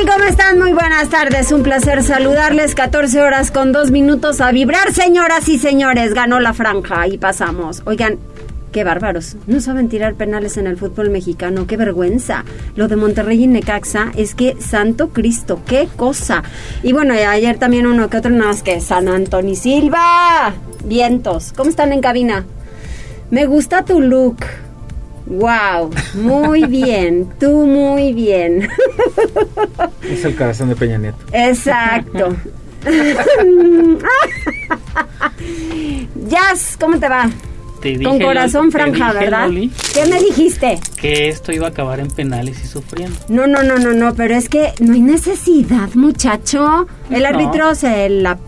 ¿Cómo están? Muy buenas tardes. Un placer saludarles. 14 horas con 2 minutos a vibrar, señoras y señores. Ganó la franja y pasamos. Oigan, qué bárbaros. No saben tirar penales en el fútbol mexicano. Qué vergüenza. Lo de Monterrey y Necaxa es que, santo Cristo, qué cosa. Y bueno, ayer también uno que otro, nada más que San Antonio Silva. Vientos. ¿Cómo están en cabina? Me gusta tu look. Wow, muy bien, tú muy bien. Es el corazón de Peña Nieto. Exacto. Jazz, ¿cómo te va? Te dije, Con corazón Loli, franja, dije, ¿verdad? Loli, ¿Qué me dijiste? que esto iba a acabar en penales y sufriendo. No, no, no, no, no, pero es que no hay necesidad, muchacho. El No. árbitro se la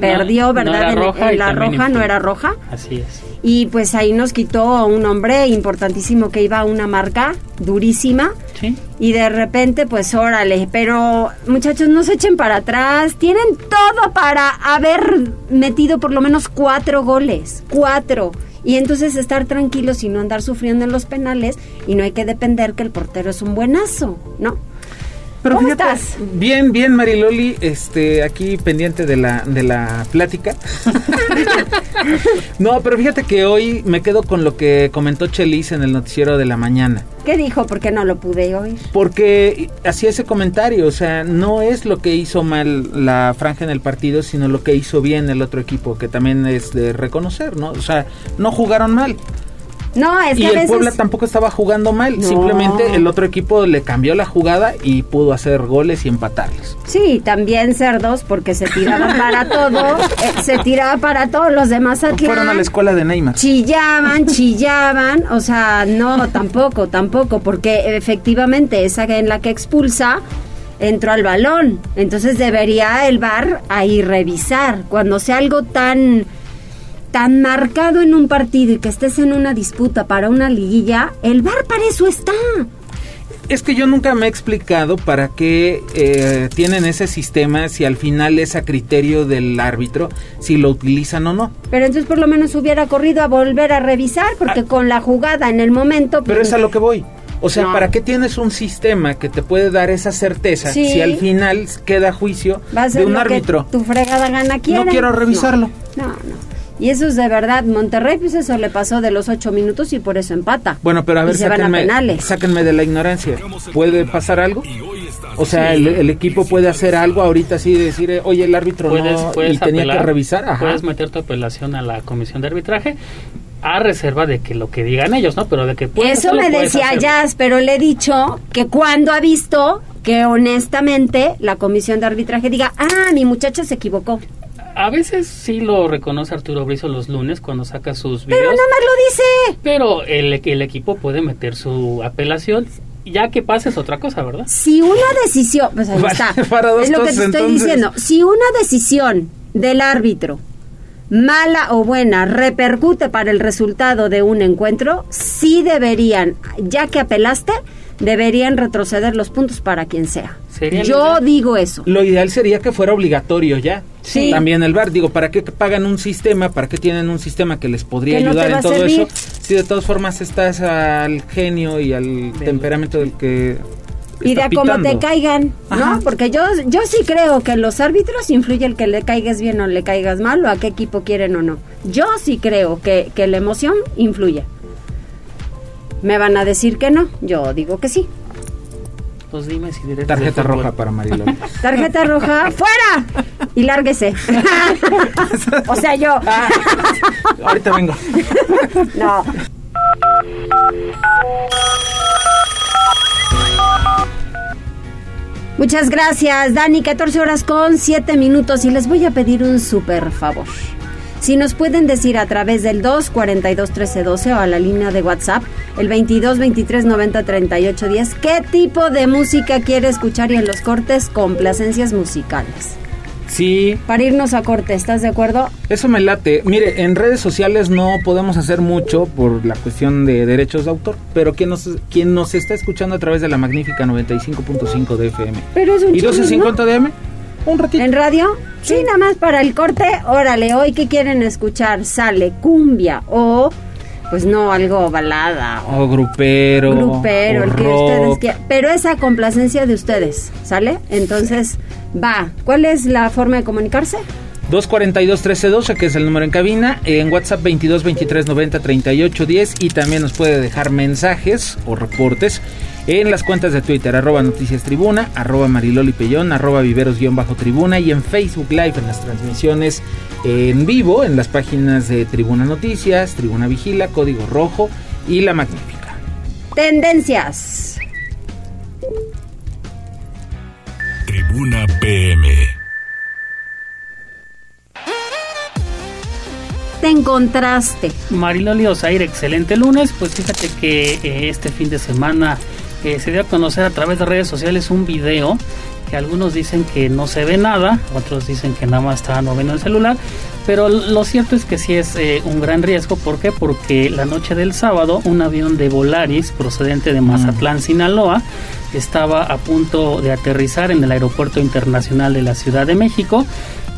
perdió, No, ¿verdad? En- la roja, no era roja. Así es. Y pues ahí nos quitó a un hombre importantísimo que iba a una marca durísima. Sí. Y de repente, pues órale, pero muchachos, no se echen para atrás, tienen todo para haber metido por lo menos cuatro goles, cuatro. Y entonces estar tranquilos y no andar sufriendo en los penales y no hay que depender que el portero es un buenazo, ¿no? Pero ¿Cómo fíjate, estás? Bien, bien, Mariloli, este, aquí pendiente de la, de la plática. no, pero fíjate que hoy me quedo con lo que comentó Chelis en el noticiero de la mañana. ¿Qué dijo? Porque no lo pude oír. Porque hacía ese comentario, o sea, no es lo que hizo mal la franja en el partido, sino lo que hizo bien el otro equipo, que también es de reconocer, ¿no? O sea, no jugaron mal. No, es que Y a el. Puebla tampoco estaba jugando mal, No. simplemente el otro equipo le cambió la jugada y pudo hacer goles y empatarles. Sí, también cerdos, porque se tiraban para todo, eh, se tiraba para todos los demás Fueron a la escuela de Neymar. chillaban, chillaban, o sea, no, tampoco, tampoco, porque efectivamente esa en la que expulsa entró al balón, entonces debería el VAR ahí revisar, cuando sea algo tan tan marcado en un partido y que estés en una disputa para una liguilla, el VAR para eso está. Es que yo nunca me he explicado para qué eh, tienen ese sistema si al final es a criterio del árbitro si lo utilizan o no. Pero entonces por lo menos hubiera corrido a volver a revisar, porque con la jugada en el momento... Ah. Pero pues, es a lo que voy. O sea, No. ¿para qué tienes un sistema que te puede dar esa certeza Sí. si al final queda juicio de un árbitro? tu fregada gana quiera. No quiero revisarlo. No, no. no. Y eso es de verdad. Monterrey, pues eso le pasó de los ocho minutos y por eso empata. Bueno, pero a ver, van a sáquenme, penales. sáquenme de la ignorancia. ¿Puede pasar algo? O sea, el, el equipo puede hacer algo ahorita así de decir, eh, oye, el árbitro Puedes, no puedes y tenía que revisar. Ajá. Puedes meter tu apelación a la comisión de arbitraje a reserva de que lo que digan ellos, ¿no? Pero de que puedes Eso hacerlo, me decía. Jazz, pero le he dicho que cuando ha visto que honestamente la comisión de arbitraje diga, ah, mi muchacha se equivocó. A veces sí lo reconoce Arturo Brizo los lunes cuando saca sus Pero videos. nada más lo dice. Pero el, el equipo puede meter su apelación. Ya que pase es otra cosa, ¿verdad? Si una decisión, pues ahí está, para dos es lo que te estoy entonces. diciendo, si una decisión del árbitro, mala o buena, repercute para el resultado de un encuentro, sí deberían, ya que apelaste, deberían retroceder los puntos para quien sea. Sería Yo digo eso. Lo ideal sería que fuera obligatorio ya. Sí. También el VAR, digo, ¿para qué pagan un sistema? ¿Para qué tienen un sistema que les podría Que ayudar en todo servir. eso? Si de todas formas estás al genio y al temperamento del que Y de a cómo te caigan, ¿no? Ajá. Porque yo, yo sí creo que los árbitros influye el que le caigas bien o le caigas mal o a qué equipo quieren o no. Yo sí creo que, que la emoción influye. Me van a decir que no, yo digo que sí. Pues dime si directo Tarjeta roja para Marilón. Tarjeta roja, fuera y lárguese. o sea, yo. Ah, ahorita vengo. No. Muchas gracias, Dani. 14 horas con 7 minutos y les voy a pedir un súper favor. Si nos pueden decir a través del 2 42 13 12 o a la línea de WhatsApp, el 22 23 90 38 10, qué tipo de música quiere escuchar y en los cortes complacencias musicales. Sí. Para irnos a corte, ¿estás de acuerdo? Eso me late. Mire, en redes sociales no podemos hacer mucho por la cuestión de derechos de autor, pero quien nos, quien nos está escuchando a través de la magnífica 95.5 de FM Pero es un y churro, 1250 de M, un ratito. ¿En radio? Sí. nada más para el corte. Órale, hoy que quieren escuchar, sale cumbia o, pues no, algo balada o O grupero. grupero, o el que rock. ustedes quieran. Pero esa complacencia de ustedes, ¿sale? Entonces, va. ¿Cuál es la forma de comunicarse? 242-1312, que es el número en cabina, en WhatsApp 22 23 90 38 10 y también nos puede dejar mensajes o reportes en las cuentas de Twitter, arroba Noticias Tribuna, arroba Mariloli Pellón, arroba Viveros-Tribuna y en Facebook Live en las transmisiones en vivo, en las páginas de Tribuna Noticias, Tribuna Vigila, Código Rojo y La Magnífica. Tendencias. Tribuna PM. Te encontraste. Mariloli Osair, excelente lunes. Pues fíjate que eh, este fin de semana eh, se dio a conocer a través de redes sociales un video que algunos dicen que no se ve nada, otros dicen que nada más estaban moviendo el celular, pero lo cierto es que sí es eh, un gran riesgo. ¿Por qué? Porque la noche del sábado un avión de Volaris procedente de Mazatlán, Sinaloa, estaba a punto de aterrizar en el Aeropuerto Internacional de la Ciudad de México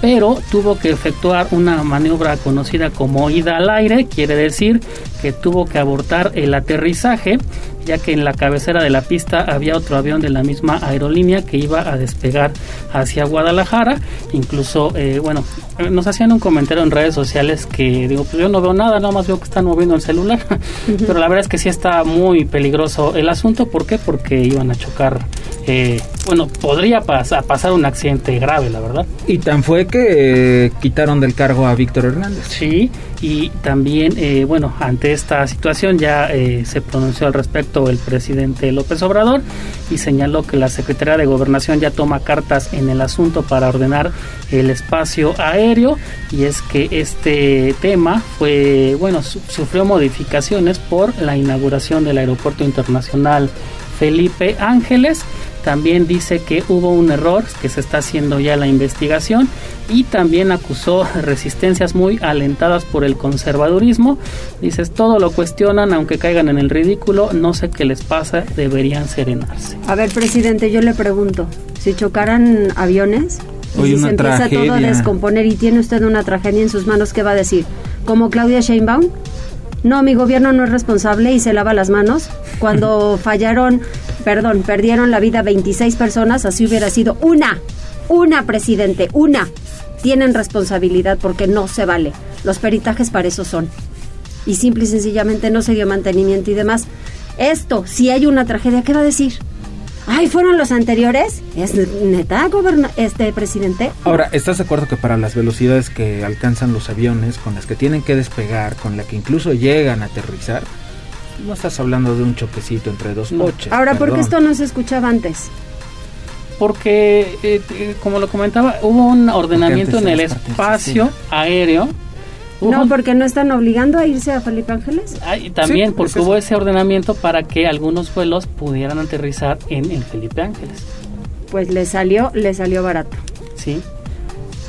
pero tuvo que efectuar una maniobra conocida como ida al aire, quiere decir que tuvo que abortar el aterrizaje, ya que en la cabecera de la pista había otro avión de la misma aerolínea que iba a despegar hacia Guadalajara. Incluso, eh, bueno, nos hacían un comentario en redes sociales que digo, pues yo no veo nada, nada más veo que están moviendo el celular, pero la verdad es que sí está muy peligroso el asunto. ¿Por qué? Porque iban a chocar. eh, bueno, podría pas- pasar un accidente grave, la verdad. Y tan fue que eh, quitaron del cargo a Víctor Hernández. Sí, y también, eh, bueno, ante esta situación ya eh, se pronunció al respecto el presidente López Obrador y señaló que la Secretaría de Gobernación ya toma cartas en el asunto para ordenar el espacio aéreo y es que este tema fue, bueno, su- sufrió modificaciones por la inauguración del Aeropuerto Internacional Felipe Ángeles. También dice que hubo un error, que se está haciendo ya la investigación y también acusó resistencias muy alentadas por el conservadurismo. Dices, todo lo cuestionan, aunque caigan en el ridículo, no sé qué les pasa, deberían serenarse. A ver, presidente, yo le pregunto, si chocaran aviones y si una se empieza todo a descomponer y tiene usted una tragedia en sus manos, ¿qué va a decir? ¿Como Claudia Sheinbaum? No, mi gobierno no es responsable y se lava las manos. Cuando fallaron, perdón, perdieron la vida 26 personas, así hubiera sido una, una, presidente, una. Tienen responsabilidad porque no se vale. Los peritajes para eso son. Y simple y sencillamente no se dio mantenimiento y demás. Esto, si hay una tragedia, ¿qué va a decir? Ay, ¿fueron los anteriores? ¿Es neta, goberna este presidente? Ahora, ¿estás de acuerdo que para las velocidades que alcanzan los aviones, con las que tienen que despegar, con las que incluso llegan a aterrizar, no estás hablando de un choquecito entre dos No. coches? Ahora, ¿por qué esto no se escuchaba antes? Porque, eh, eh, como lo comentaba, hubo un ordenamiento en el espacio sistema. No, porque no están obligando a irse a Felipe Ángeles. Ah, y también Sí, porque es hubo ese ordenamiento para que algunos vuelos pudieran aterrizar en el Felipe Ángeles. Pues le salió, le salió barato. ¿sí?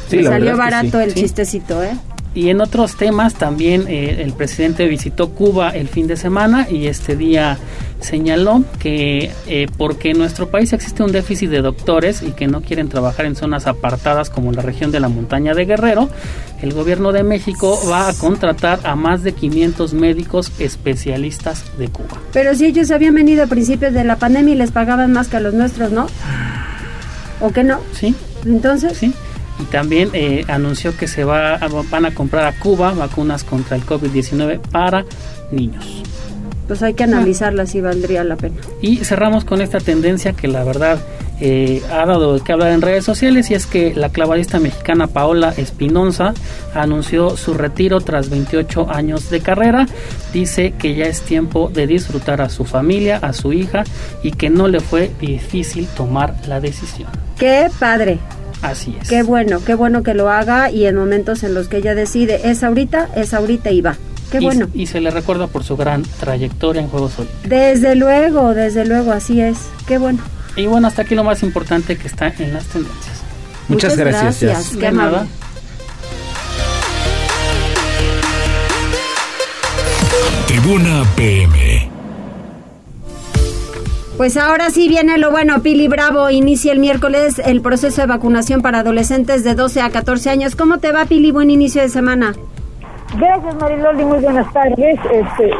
Sí, le salió verdad es que barato sí. el Sí. chistecito, ¿eh? Y en otros temas también eh, el presidente visitó Cuba el fin de semana y este día señaló que eh, porque en nuestro país existe un déficit de doctores y que no quieren trabajar en zonas apartadas como la región de la montaña de Guerrero, el gobierno de México va a contratar a más de 500 médicos especialistas de Cuba. Pero si ellos habían venido a principios de la pandemia y les pagaban más que a los nuestros, ¿no? ¿O qué no? ¿Sí? Entonces, Sí. Y también eh, anunció que se va van a comprar a Cuba vacunas contra el COVID-19 para niños. pues hay que analizarla si valdría la pena. Y cerramos con esta tendencia que la verdad eh, ha dado qué hablar en redes sociales y es que la clavadista mexicana Paola Espinosa anunció su retiro tras 28 años de carrera. Dice que ya es tiempo de disfrutar a su familia, a su hija y que no le fue difícil tomar la decisión. Qué padre, Así es. qué bueno, qué bueno que lo haga y en momentos en los que ella decide, es ahorita, es ahorita y va. Qué y, bueno. y se le recuerda por su gran trayectoria en Juegos Olímpicos. Desde luego, desde luego, así es. Qué bueno. Y bueno, hasta aquí lo más importante que está en las tendencias. Muchas, gracias. Qué amable. Tribuna PM. Pues ahora sí viene lo bueno. Pili Bravo inicia el miércoles el proceso de vacunación para adolescentes de 12 a 14 años. ¿Cómo te va, Pili? Buen inicio de semana. Gracias, Mariloli. Muy buenas tardes. Este,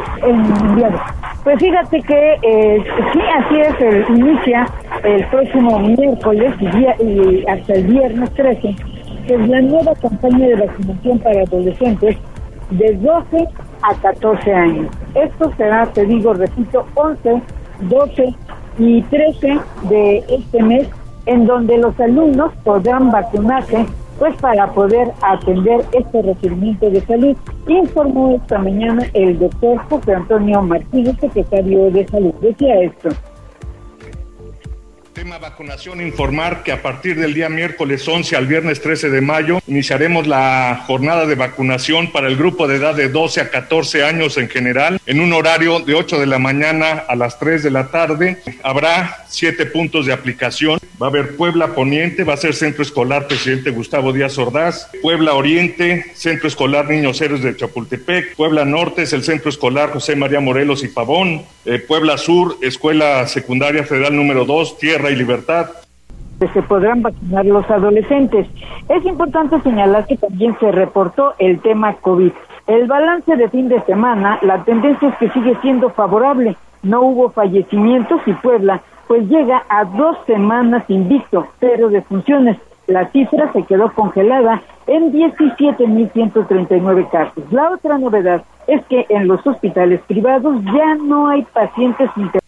Pues fíjate que eh, sí, así es, el, inicia el próximo miércoles y, hasta el viernes 13, que es la nueva campaña de vacunación para adolescentes de 12 a 14 años. Esto será, te digo, repito, 11, 12 y 13 de este mes, en donde los alumnos podrán vacunarse pues para poder atender este requerimiento de salud. Informó esta mañana el doctor José Antonio Martínez, secretario de Salud. Decía esto. Tema vacunación, informar que a partir del día miércoles 11 al viernes 13 de mayo iniciaremos la jornada de vacunación para el grupo de edad de 12 a 14 años en general en un horario de 8 de la mañana a las 3 de la tarde. Habrá siete puntos de aplicación. Va a haber Puebla Poniente, va a ser Centro Escolar Presidente Gustavo Díaz Ordaz, Puebla Oriente, Centro Escolar Niños Héroes de Chapultepec, Puebla Norte es el Centro Escolar José María Morelos y Pavón, eh, Puebla Sur, Escuela Secundaria Federal número 2, Tierra y Libertad. Se podrán vacunar los adolescentes. Es importante señalar que también se reportó el tema COVID. El balance de fin de semana, la tendencia es que sigue siendo favorable. No hubo fallecimientos y Puebla pues llega a dos semanas invicto, pero de funciones. La cifra se quedó congelada en 17.139 casos. La otra novedad es que en los hospitales privados ya no hay pacientes internados,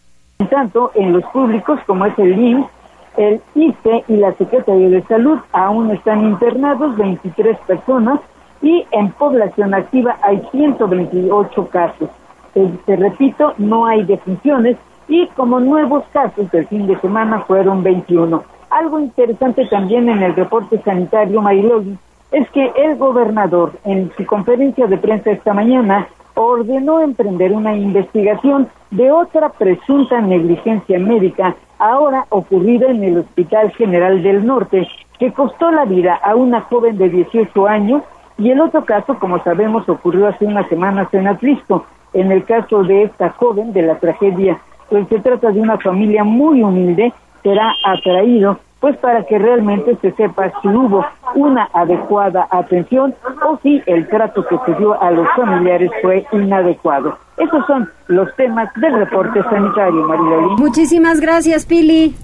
tanto en los públicos como es el IMSS, el ICE y la Secretaría de Salud aún están internados 23 personas y en población activa hay 128 casos. Eh, te repito, no hay defunciones y como nuevos casos del fin de semana fueron 21. Algo interesante también en el reporte sanitario Mariloli es que el gobernador en su conferencia de prensa esta mañana ordenó emprender una investigación de otra presunta negligencia médica ahora ocurrida en el Hospital General del Norte que costó la vida a una joven de 18 años y el otro caso, como sabemos, ocurrió hace unas semanas en Atlisco. En el caso de esta joven, de la tragedia pues se trata de una familia muy humilde, será atraído pues para que realmente se sepa si hubo una adecuada atención o si el trato que se dio a los familiares fue inadecuado. Esos son los temas del reporte sanitario, Mariloli. Muchísimas gracias, Pili.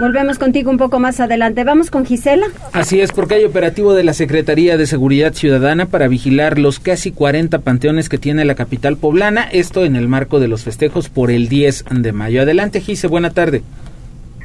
Volvemos contigo un poco más adelante. Vamos con Gisela. Así es, porque hay operativo de la Secretaría de Seguridad Ciudadana para vigilar los casi 40 panteones que tiene la capital poblana. Esto en el marco de los festejos por el 10 de mayo. Adelante, Gise, buena tarde.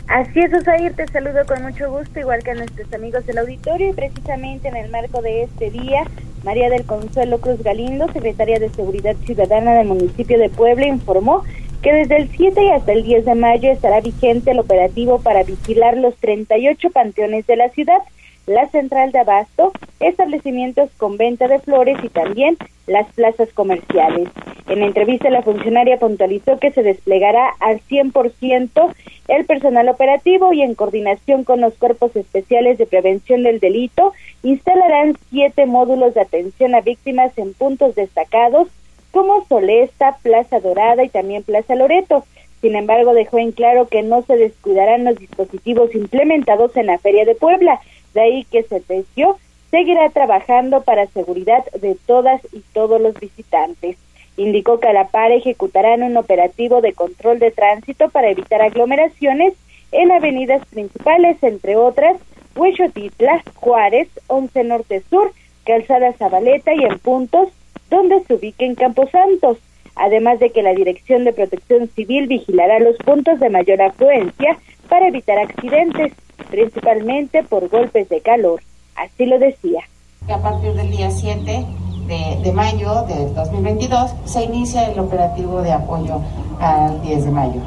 Así es, Osair, te saludo con mucho gusto, igual que a nuestros amigos del auditorio, y precisamente en el marco de este día, María del Consuelo Cruz Galindo, secretaria de Seguridad Ciudadana del municipio de Puebla, informó que desde el 7 y hasta el 10 de mayo estará vigente el operativo para vigilar los 38 panteones de la ciudad, la central de abasto, establecimientos con venta de flores y también las plazas comerciales. En entrevista, la funcionaria puntualizó que se desplegará al 100% el personal operativo y en coordinación con los cuerpos especiales de prevención del delito, instalarán siete módulos de atención a víctimas en puntos destacados como Solesta, Plaza Dorada y también Plaza Loreto. Sin embargo, dejó en claro que no se descuidarán los dispositivos implementados en la Feria de Puebla, de ahí que se Sergio seguirá trabajando para seguridad de todas y todos los visitantes. Indicó que a la par ejecutarán un operativo de control de tránsito para evitar aglomeraciones en avenidas principales, entre otras, Huechotitla, Juárez, Once Norte Sur, Calzada Zabaleta y en puntos donde se ubique en Camposantos, además de que la Dirección de Protección Civil vigilará los puntos de mayor afluencia para evitar accidentes, principalmente por golpes de calor. Así lo decía. A partir del día 7 de, de mayo del 2022 se inicia el operativo de apoyo al 10 de mayo.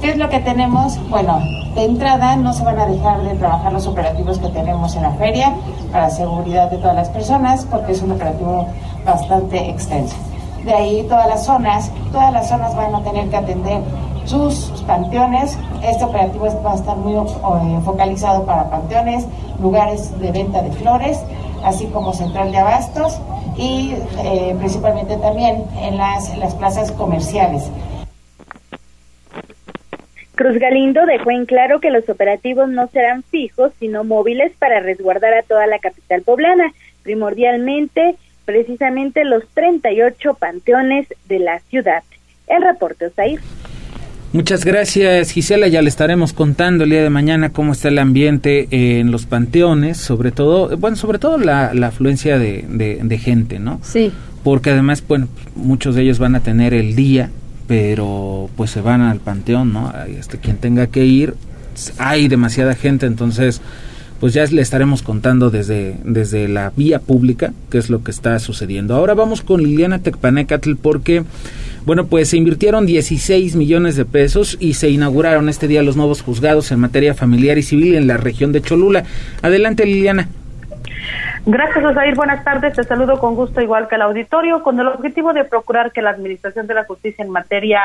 ¿Qué es lo que tenemos? Bueno, de entrada no se van a dejar de trabajar los operativos que tenemos en la feria para seguridad de todas las personas porque es un operativo bastante extenso. De ahí todas las zonas, todas las zonas van a tener que atender sus panteones. Este operativo va a estar muy eh, focalizado para panteones, lugares de venta de flores, así como central de abastos y eh, principalmente también en las, las plazas comerciales. Cruz Galindo dejó en claro que los operativos no serán fijos, sino móviles para resguardar a toda la capital poblana, primordialmente precisamente los 38 panteones de la ciudad. El reporte, Osair. Muchas gracias Gisela, ya le estaremos contando el día de mañana cómo está el ambiente en los panteones, sobre todo, bueno, sobre todo la, afluencia de, de, gente, ¿no? Sí. Porque además, bueno, muchos de ellos van a tener el día, pero pues se van al panteón, ¿no? Este, quien tenga que ir, hay demasiada gente, entonces pues ya le estaremos contando desde, desde la vía pública qué es lo que está sucediendo. Ahora vamos con Liliana Tecpanecatl porque, bueno, pues se invirtieron 16 millones de pesos y se inauguraron este día los nuevos juzgados en materia familiar y civil en la región de Cholula. Adelante, Liliana. Gracias, Osair. Buenas tardes. Te saludo con gusto, igual que el auditorio, con el objetivo de procurar que la Administración de la Justicia en materia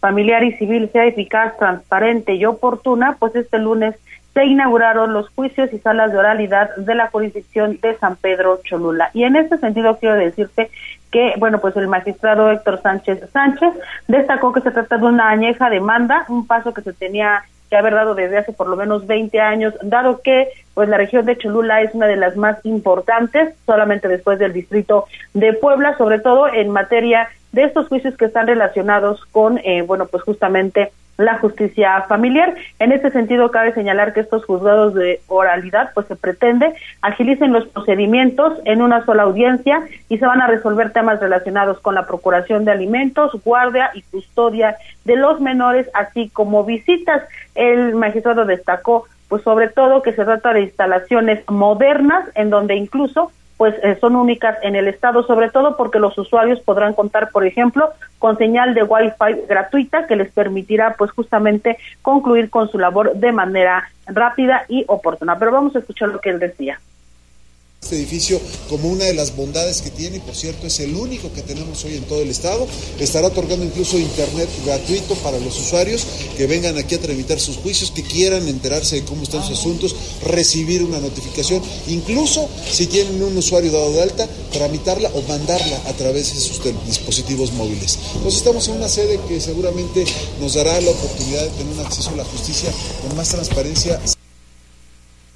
familiar y civil sea eficaz, transparente y oportuna, pues este lunes se inauguraron los juicios y salas de oralidad de la jurisdicción de San Pedro Cholula. Y en este sentido quiero decirte que, bueno, pues el magistrado Héctor Sánchez Sánchez destacó que se trata de una añeja demanda, un paso que se tenía que haber dado desde hace por lo menos 20 años, dado que pues la región de Cholula es una de las más importantes, solamente después del distrito de Puebla, sobre todo en materia de estos juicios que están relacionados con, eh, bueno, pues justamente la justicia familiar. En este sentido, cabe señalar que estos juzgados de oralidad, pues se pretende agilicen los procedimientos en una sola audiencia y se van a resolver temas relacionados con la procuración de alimentos, guardia y custodia de los menores, así como visitas. El magistrado destacó, pues sobre todo que se trata de instalaciones modernas en donde incluso pues eh, son únicas en el estado, sobre todo porque los usuarios podrán contar, por ejemplo, con señal de Wi-Fi gratuita que les permitirá, pues justamente concluir con su labor de manera rápida y oportuna. Pero vamos a escuchar lo que él decía. Este edificio, como una de las bondades que tiene, y por cierto es el único que tenemos hoy en todo el estado, estará otorgando incluso internet gratuito para los usuarios que vengan aquí a tramitar sus juicios, que quieran enterarse de cómo están sus asuntos, recibir una notificación, incluso si tienen un usuario dado de alta, tramitarla o mandarla a través de sus dispositivos móviles. Entonces estamos en una sede que seguramente nos dará la oportunidad de tener un acceso a la justicia con más transparencia.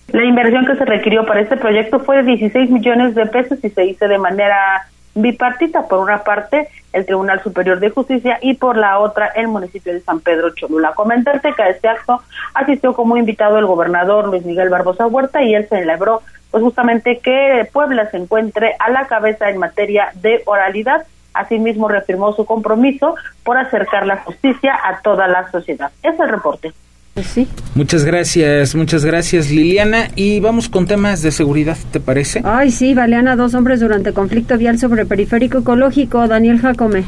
La inversión que se requirió para este proyecto fue de 16 millones de pesos y se hizo de manera bipartita, por una parte el Tribunal Superior de Justicia y por la otra el municipio de San Pedro Cholula. Comentarte que a este acto asistió como invitado el gobernador Luis Miguel Barbosa Huerta y él celebró pues justamente que Puebla se encuentre a la cabeza en materia de oralidad. Asimismo reafirmó su compromiso por acercar la justicia a toda la sociedad. Es el reporte. Pues sí. Muchas gracias, muchas gracias Liliana. Y vamos con temas de seguridad, ¿te parece? Ay, sí, balean a dos hombres durante conflicto vial sobre periférico ecológico. Daniel Jacome.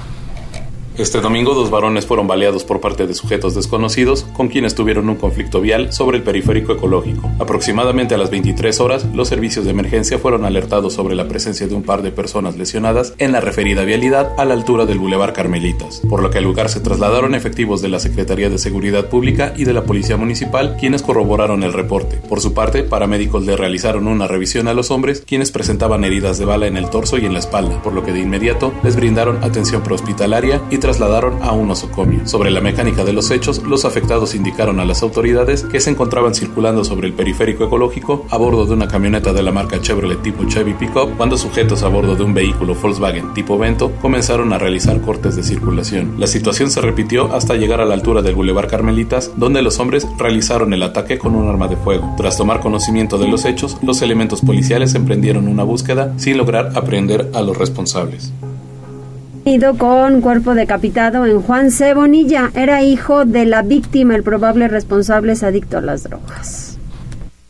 Este domingo dos varones fueron baleados por parte de sujetos desconocidos con quienes tuvieron un conflicto vial sobre el periférico ecológico. Aproximadamente a las 23 horas, los servicios de emergencia fueron alertados sobre la presencia de un par de personas lesionadas en la referida vialidad a la altura del Boulevard Carmelitas, por lo que al lugar se trasladaron efectivos de la Secretaría de Seguridad Pública y de la Policía Municipal, quienes corroboraron el reporte. Por su parte, paramédicos le realizaron una revisión a los hombres, quienes presentaban heridas de bala en el torso y en la espalda, por lo que de inmediato les brindaron atención prehospitalaria y trasladaron a un osocomio. Sobre la mecánica de los hechos, los afectados indicaron a las autoridades que se encontraban circulando sobre el periférico ecológico a bordo de una camioneta de la marca Chevrolet tipo Chevy Pickup cuando sujetos a bordo de un vehículo Volkswagen tipo Vento comenzaron a realizar cortes de circulación. La situación se repitió hasta llegar a la altura del Boulevard Carmelitas, donde los hombres realizaron el ataque con un arma de fuego. Tras tomar conocimiento de los hechos, los elementos policiales emprendieron una búsqueda sin lograr aprender a los responsables con cuerpo decapitado en Juan C. Bonilla. Era hijo de la víctima, el probable responsable es adicto a las drogas.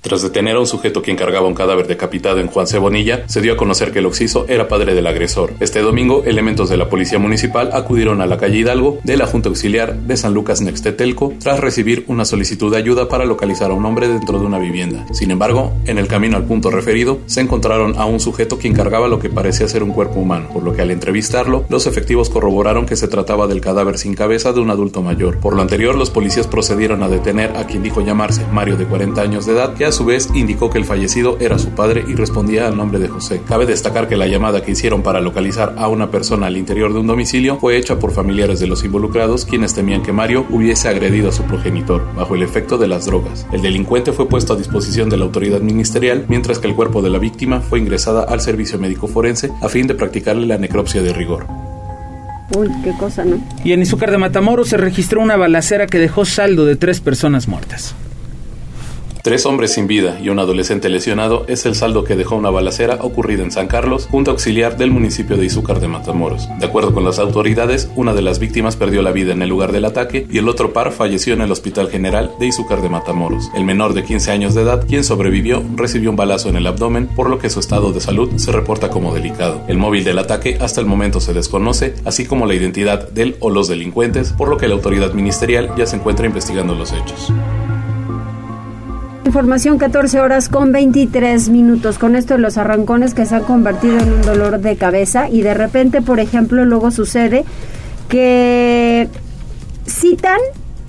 Tras detener a un sujeto que encargaba un cadáver decapitado en Juan Cebonilla, se dio a conocer que el occiso era padre del agresor. Este domingo, elementos de la Policía Municipal acudieron a la calle Hidalgo de la Junta Auxiliar de San Lucas Nextetelco tras recibir una solicitud de ayuda para localizar a un hombre dentro de una vivienda. Sin embargo, en el camino al punto referido, se encontraron a un sujeto que encargaba lo que parecía ser un cuerpo humano, por lo que al entrevistarlo, los efectivos corroboraron que se trataba del cadáver sin cabeza de un adulto mayor. Por lo anterior, los policías procedieron a detener a quien dijo llamarse Mario de 40 años de edad, que a su vez indicó que el fallecido era su padre y respondía al nombre de José. Cabe destacar que la llamada que hicieron para localizar a una persona al interior de un domicilio fue hecha por familiares de los involucrados quienes temían que Mario hubiese agredido a su progenitor bajo el efecto de las drogas. El delincuente fue puesto a disposición de la autoridad ministerial mientras que el cuerpo de la víctima fue ingresada al servicio médico forense a fin de practicarle la necropsia de rigor. Uy, qué cosa, ¿no? Y en Izúcar de Matamoros se registró una balacera que dejó saldo de tres personas muertas. Tres hombres sin vida y un adolescente lesionado es el saldo que dejó una balacera ocurrida en San Carlos, junto auxiliar del municipio de Izúcar de Matamoros. De acuerdo con las autoridades, una de las víctimas perdió la vida en el lugar del ataque y el otro par falleció en el Hospital General de Izúcar de Matamoros. El menor de 15 años de edad, quien sobrevivió, recibió un balazo en el abdomen, por lo que su estado de salud se reporta como delicado. El móvil del ataque hasta el momento se desconoce, así como la identidad del o los delincuentes, por lo que la autoridad ministerial ya se encuentra investigando los hechos. Información 14 horas con 23 minutos. Con esto de los arrancones que se han convertido en un dolor de cabeza y de repente, por ejemplo, luego sucede que citan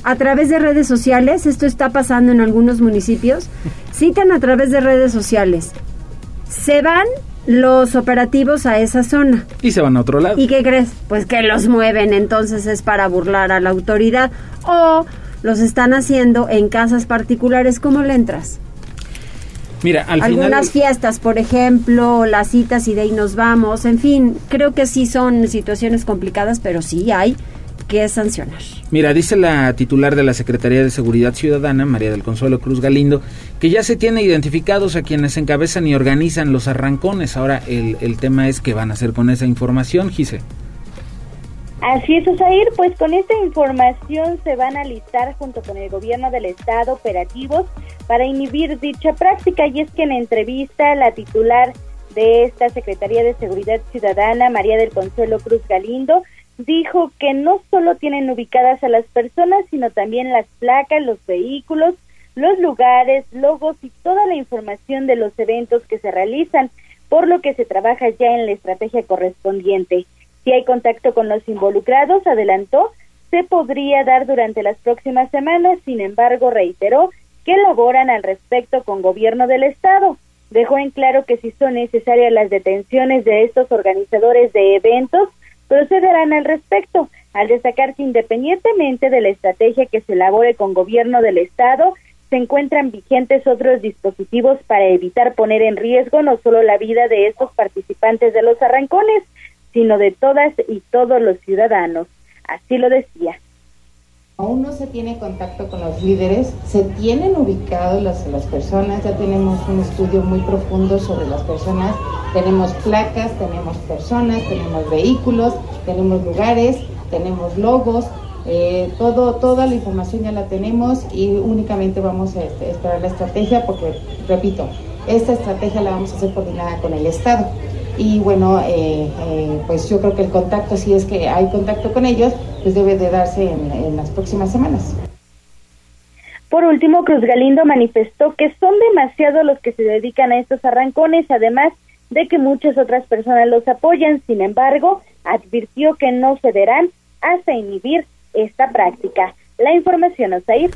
a través de redes sociales, esto está pasando en algunos municipios, citan a través de redes sociales. Se van los operativos a esa zona. Y se van a otro lado. ¿Y qué crees? Pues que los mueven, entonces es para burlar a la autoridad. O los están haciendo en casas particulares. ¿Cómo le entras? Mira, al Algunas fiestas, por ejemplo, las citas y de ahí nos vamos. En fin, creo que sí son situaciones complicadas, pero sí hay que sancionar. Mira, dice la titular de la Secretaría de Seguridad Ciudadana, María del Consuelo Cruz Galindo, que ya se tiene identificados a quienes encabezan y organizan los arrancones. Ahora el, el tema es qué van a hacer con esa información, Gise. Así es, Osair, pues con esta información se van a listar junto con el gobierno del estado operativos para inhibir dicha práctica y es que en entrevista la titular de esta Secretaría de Seguridad Ciudadana, María del Consuelo Cruz Galindo, dijo que no solo tienen ubicadas a las personas, sino también las placas, los vehículos, los lugares, logos y toda la información de los eventos que se realizan, por lo que se trabaja ya en la estrategia correspondiente. Si hay contacto con los involucrados, adelantó, se podría dar durante las próximas semanas, sin embargo, reiteró que elaboran al respecto con gobierno del Estado. Dejó en claro que si son necesarias las detenciones de estos organizadores de eventos, procederán al respecto, al destacar que independientemente de la estrategia que se elabore con gobierno del Estado, se encuentran vigentes otros dispositivos para evitar poner en riesgo no solo la vida de estos participantes de los arrancones, sino de todas y todos los ciudadanos. Así lo decía. Aún no se tiene contacto con los líderes, se tienen ubicados las, las personas, ya tenemos un estudio muy profundo sobre las personas, tenemos placas, tenemos personas, tenemos vehículos, tenemos lugares, tenemos logos, eh, todo, toda la información ya la tenemos y únicamente vamos a este, esperar la estrategia porque, repito, esta estrategia la vamos a hacer coordinada con el Estado y bueno, eh, eh, pues yo creo que el contacto, si es que hay contacto con ellos, pues debe de darse en, las próximas semanas. Por último, Cruz Galindo manifestó que son demasiados los que se dedican a estos arrancones, además de que muchas otras personas los apoyan. Sin embargo, advirtió que no cederán hasta inhibir esta práctica. La información, Osair.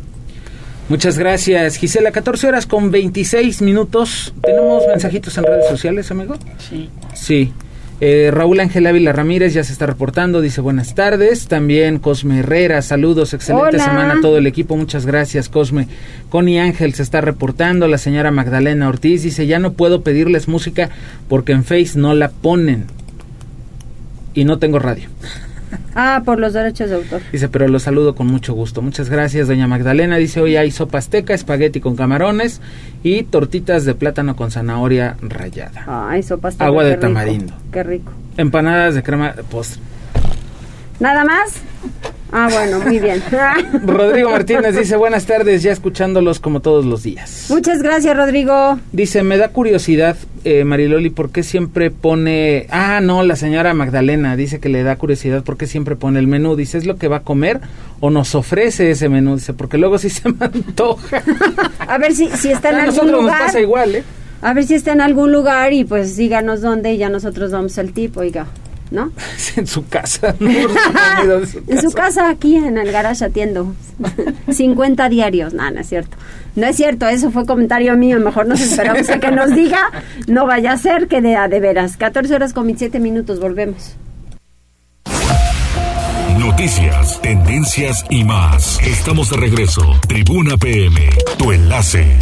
Muchas gracias, Gisela. 14 horas con 26 minutos. ¿Tenemos mensajitos en redes sociales, amigo? Sí. Sí. Eh, Raúl Ángel Ávila Ramírez ya se está reportando, dice buenas tardes. También Cosme Herrera, saludos, excelente Hola. semana a todo el equipo, muchas gracias Cosme. Connie Ángel se está reportando, la señora Magdalena Ortiz dice ya no puedo pedirles música porque en Face no la ponen y no tengo radio. Ah, por los derechos de autor. Dice, pero lo saludo con mucho gusto. Muchas gracias, doña Magdalena. Dice, hoy hay sopa azteca, espagueti con camarones y tortitas de plátano con zanahoria rallada. Ay, sopa azteca, Agua qué de rico, tamarindo. Qué rico. Empanadas de crema de postre. ¿Nada más? Ah, bueno, muy bien. Rodrigo Martínez dice, buenas tardes, ya escuchándolos como todos los días. Muchas gracias, Rodrigo. Dice, me da curiosidad, eh, Mariloli, ¿por qué siempre pone... Ah, no, la señora Magdalena dice que le da curiosidad, ¿por qué siempre pone el menú? Dice, ¿es lo que va a comer o nos ofrece ese menú? Dice, porque luego sí se me antoja. a ver si, si está en a algún nosotros lugar. nos pasa igual, ¿eh? A ver si está en algún lugar y pues díganos dónde y ya nosotros damos el tipo, oiga. ¿No? en su casa. ¿no? en su, en su casa, aquí en el garage atiendo. 50 diarios. No, no es cierto. No es cierto, eso fue comentario mío. Mejor nos esperamos a que nos diga. No vaya a ser que de, de veras. 14 horas con 27 minutos, volvemos. Noticias, tendencias y más. Estamos de regreso. Tribuna PM, tu enlace.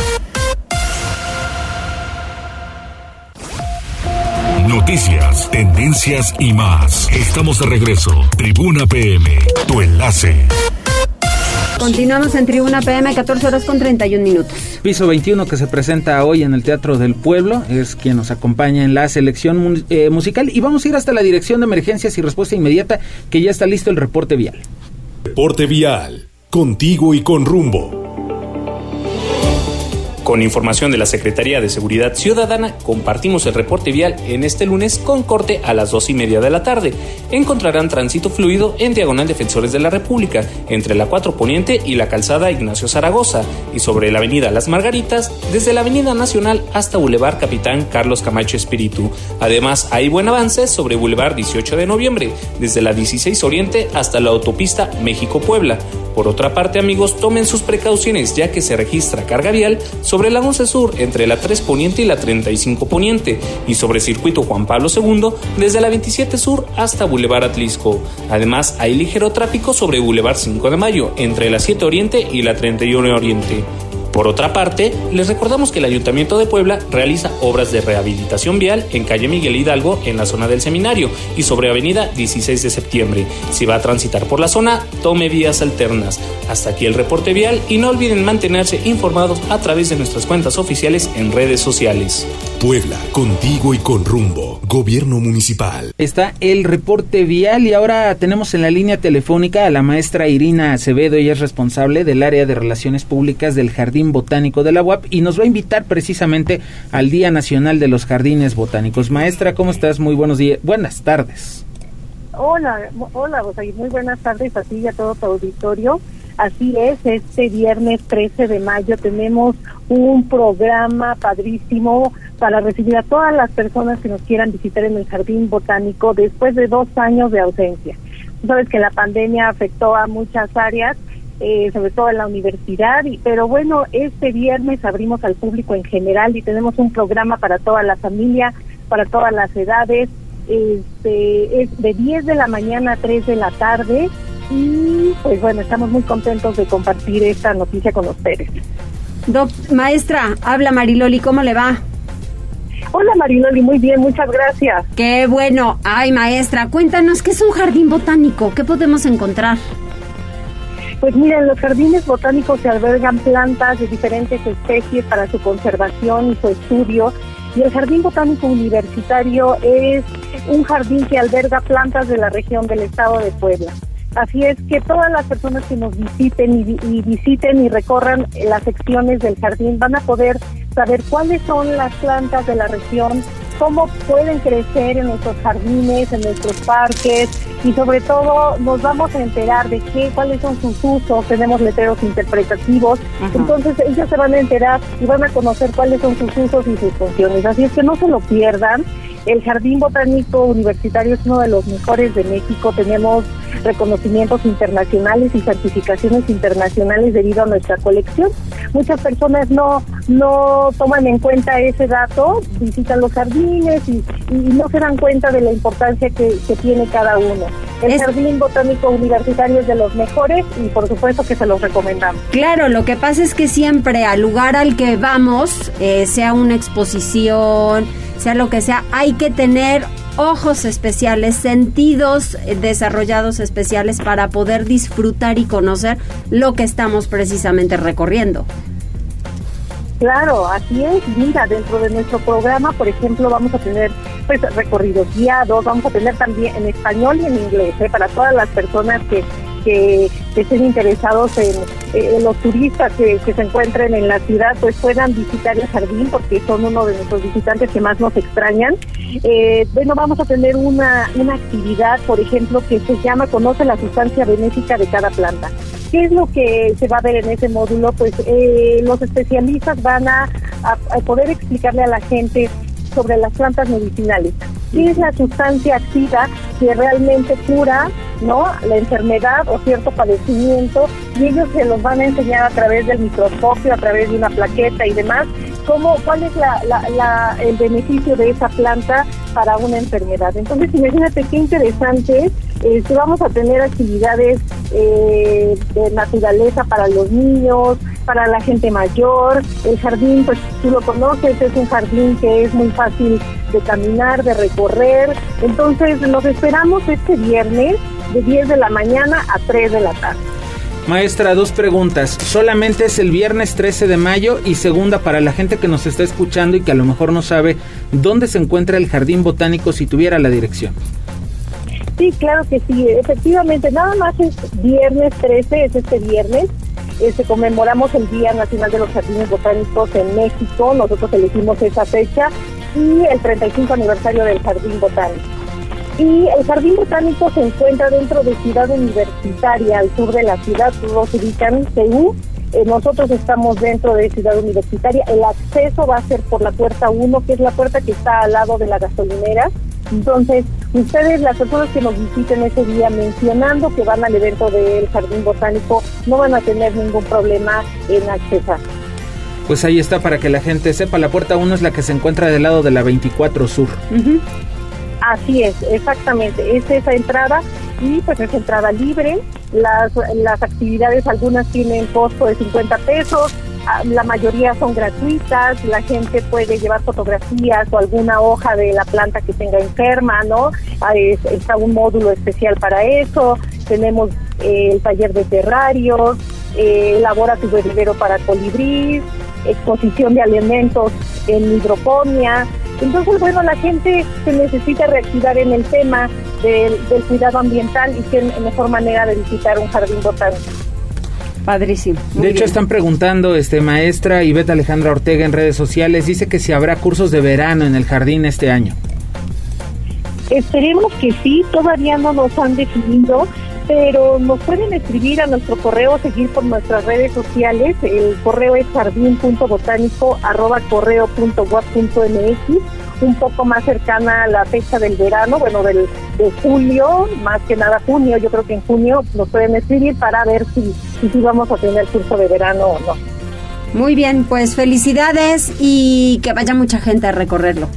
Noticias, tendencias y más. Estamos de regreso. Tribuna PM, tu enlace. Continuamos en Tribuna PM, 14 horas con 31 minutos. Piso 21 que se presenta hoy en el Teatro del Pueblo es quien nos acompaña en la selección eh, musical y vamos a ir hasta la Dirección de Emergencias y Respuesta Inmediata que ya está listo el reporte vial. Reporte vial, contigo y con rumbo. Con información de la Secretaría de Seguridad Ciudadana, compartimos el reporte vial en este lunes con corte a las dos y media de la tarde. Encontrarán tránsito fluido en Diagonal Defensores de la República, entre la 4 Poniente y la calzada Ignacio Zaragoza, y sobre la Avenida Las Margaritas, desde la Avenida Nacional hasta Boulevard Capitán Carlos Camacho Espíritu. Además, hay buen avance sobre Boulevard 18 de Noviembre, desde la 16 Oriente hasta la autopista México-Puebla. Por otra parte, amigos, tomen sus precauciones ya que se registra carga vial sobre la 11 Sur entre la 3 Poniente y la 35 Poniente y sobre Circuito Juan Pablo II desde la 27 Sur hasta Boulevard Atlisco. Además, hay ligero tráfico sobre Boulevard 5 de Mayo entre la 7 Oriente y la 31 Oriente. Por otra parte, les recordamos que el Ayuntamiento de Puebla realiza obras de rehabilitación vial en calle Miguel Hidalgo en la zona del seminario y sobre avenida 16 de septiembre. Si va a transitar por la zona, tome vías alternas. Hasta aquí el reporte vial y no olviden mantenerse informados a través de nuestras cuentas oficiales en redes sociales. Puebla, contigo y con rumbo. Gobierno municipal. Está el reporte vial y ahora tenemos en la línea telefónica a la maestra Irina Acevedo, ella es responsable del área de relaciones públicas del Jardín Botánico de la UAP y nos va a invitar precisamente al Día Nacional de los Jardines Botánicos. Maestra, ¿cómo estás? Muy buenos días, buenas tardes. Hola, hola, muy buenas tardes a ti y a todo tu auditorio. Así es, este viernes 13 de mayo tenemos un programa padrísimo para recibir a todas las personas que nos quieran visitar en el Jardín Botánico después de dos años de ausencia. Sabes que la pandemia afectó a muchas áreas, eh, sobre todo en la universidad, y, pero bueno, este viernes abrimos al público en general y tenemos un programa para toda la familia, para todas las edades. Este, es de 10 de la mañana a 3 de la tarde y pues bueno, estamos muy contentos de compartir esta noticia con ustedes. Doc, maestra, habla Mariloli, ¿cómo le va? Hola Mariloli, muy bien, muchas gracias. Qué bueno. Ay, maestra, cuéntanos, ¿qué es un jardín botánico? ¿Qué podemos encontrar? Pues miren, los jardines botánicos se albergan plantas de diferentes especies para su conservación y su estudio. Y el Jardín Botánico Universitario es un jardín que alberga plantas de la región del estado de Puebla. Así es que todas las personas que nos visiten y, y, visiten y recorran las secciones del jardín van a poder saber cuáles son las plantas de la región, cómo pueden crecer en nuestros jardines, en nuestros parques y sobre todo nos vamos a enterar de qué, cuáles son sus usos, tenemos letreros interpretativos, Ajá. entonces ellos se van a enterar y van a conocer cuáles son sus usos y sus funciones, así es que no se lo pierdan. El Jardín Botánico Universitario es uno de los mejores de México. Tenemos reconocimientos internacionales y certificaciones internacionales debido a nuestra colección. Muchas personas no, no toman en cuenta ese dato, visitan los jardines y, y no se dan cuenta de la importancia que, que tiene cada uno. El es... Jardín Botánico Universitario es de los mejores y por supuesto que se los recomendamos. Claro, lo que pasa es que siempre al lugar al que vamos, eh, sea una exposición, sea lo que sea, hay que tener ojos especiales, sentidos desarrollados especiales para poder disfrutar y conocer lo que estamos precisamente recorriendo. Claro, así es. Mira, dentro de nuestro programa, por ejemplo, vamos a tener pues recorridos guiados, vamos a tener también en español y en inglés, ¿eh? para todas las personas que que, estén interesados en, los turistas que, se encuentren en la ciudad, pues puedan visitar el jardín porque son uno de nuestros visitantes que más nos extrañan. Eh, bueno, vamos a tener una, una actividad, por ejemplo, que se llama Conoce la sustancia benéfica de cada planta. ¿Qué es lo que se va a ver en ese módulo? Pues eh, los especialistas van a, a poder explicarle a la gente sobre las plantas medicinales. ¿Qué es la sustancia activa que realmente cura ¿no? la enfermedad o cierto padecimiento? Y ellos se los van a enseñar a través del microscopio, a través de una plaqueta y demás, cómo, cuál es el beneficio de esa planta para una enfermedad. Entonces, imagínate qué interesante eh, vamos a tener actividades eh, de naturaleza para los niños, para la gente mayor. El jardín, pues tú lo conoces, es un jardín que es muy fácil de caminar, de recorrer. Entonces, los esperamos este viernes de 10 de la mañana a 3 de la tarde. Maestra, dos preguntas. Solamente es el viernes 13 de mayo y segunda para la gente que nos está escuchando y que a lo mejor no sabe dónde se encuentra el Jardín Botánico si tuviera la dirección. Sí, claro que sí. Efectivamente, nada más es viernes 13, es este viernes. Este, conmemoramos el Día Nacional de los Jardines Botánicos en México. Nosotros elegimos esa fecha y el 35 aniversario del Jardín Botánico. Y el Jardín Botánico se encuentra dentro de Ciudad Universitaria, al sur de la ciudad, todos ubican CU. Eh, nosotros estamos dentro de Ciudad Universitaria. El acceso va a ser por la puerta 1, que es la puerta que está al lado de la gasolinera. Entonces, ustedes, las personas que nos visiten ese día mencionando que van al evento del Jardín Botánico, no van a tener ningún problema en accesar. Pues ahí está para que la gente sepa, la puerta 1 es la que se encuentra del lado de la 24 Sur. Así es, exactamente, es esa entrada y pues es entrada libre. Las, las actividades, algunas tienen costo de 50 pesos, ah, la mayoría son gratuitas, la gente puede llevar fotografías o alguna hoja de la planta que tenga enferma, ¿no? Ah, está un módulo especial para eso, tenemos eh, el taller de terrarios, eh, elabora tu bebedero para colibrí, exposición de alimentos en hidroponía, entonces, bueno, la gente se necesita reactivar en el tema del, cuidado ambiental y qué mejor manera de visitar un jardín botánico. Padrísimo. de hecho, están preguntando, este maestra Iveta Alejandra Ortega en redes sociales, dice que si habrá cursos de verano en el jardín este año. Esperemos que sí, todavía no nos han definido, pero nos pueden escribir a nuestro correo, seguir por nuestras redes sociales. El correo es jardín.botánico.correo.guap.mx, un poco más cercana a la fecha del verano, bueno, del, de julio, más que nada junio, yo creo que en junio nos pueden escribir para ver si, si, vamos a tener curso de verano o no. Muy bien, pues felicidades y que vaya mucha gente a recorrerlo.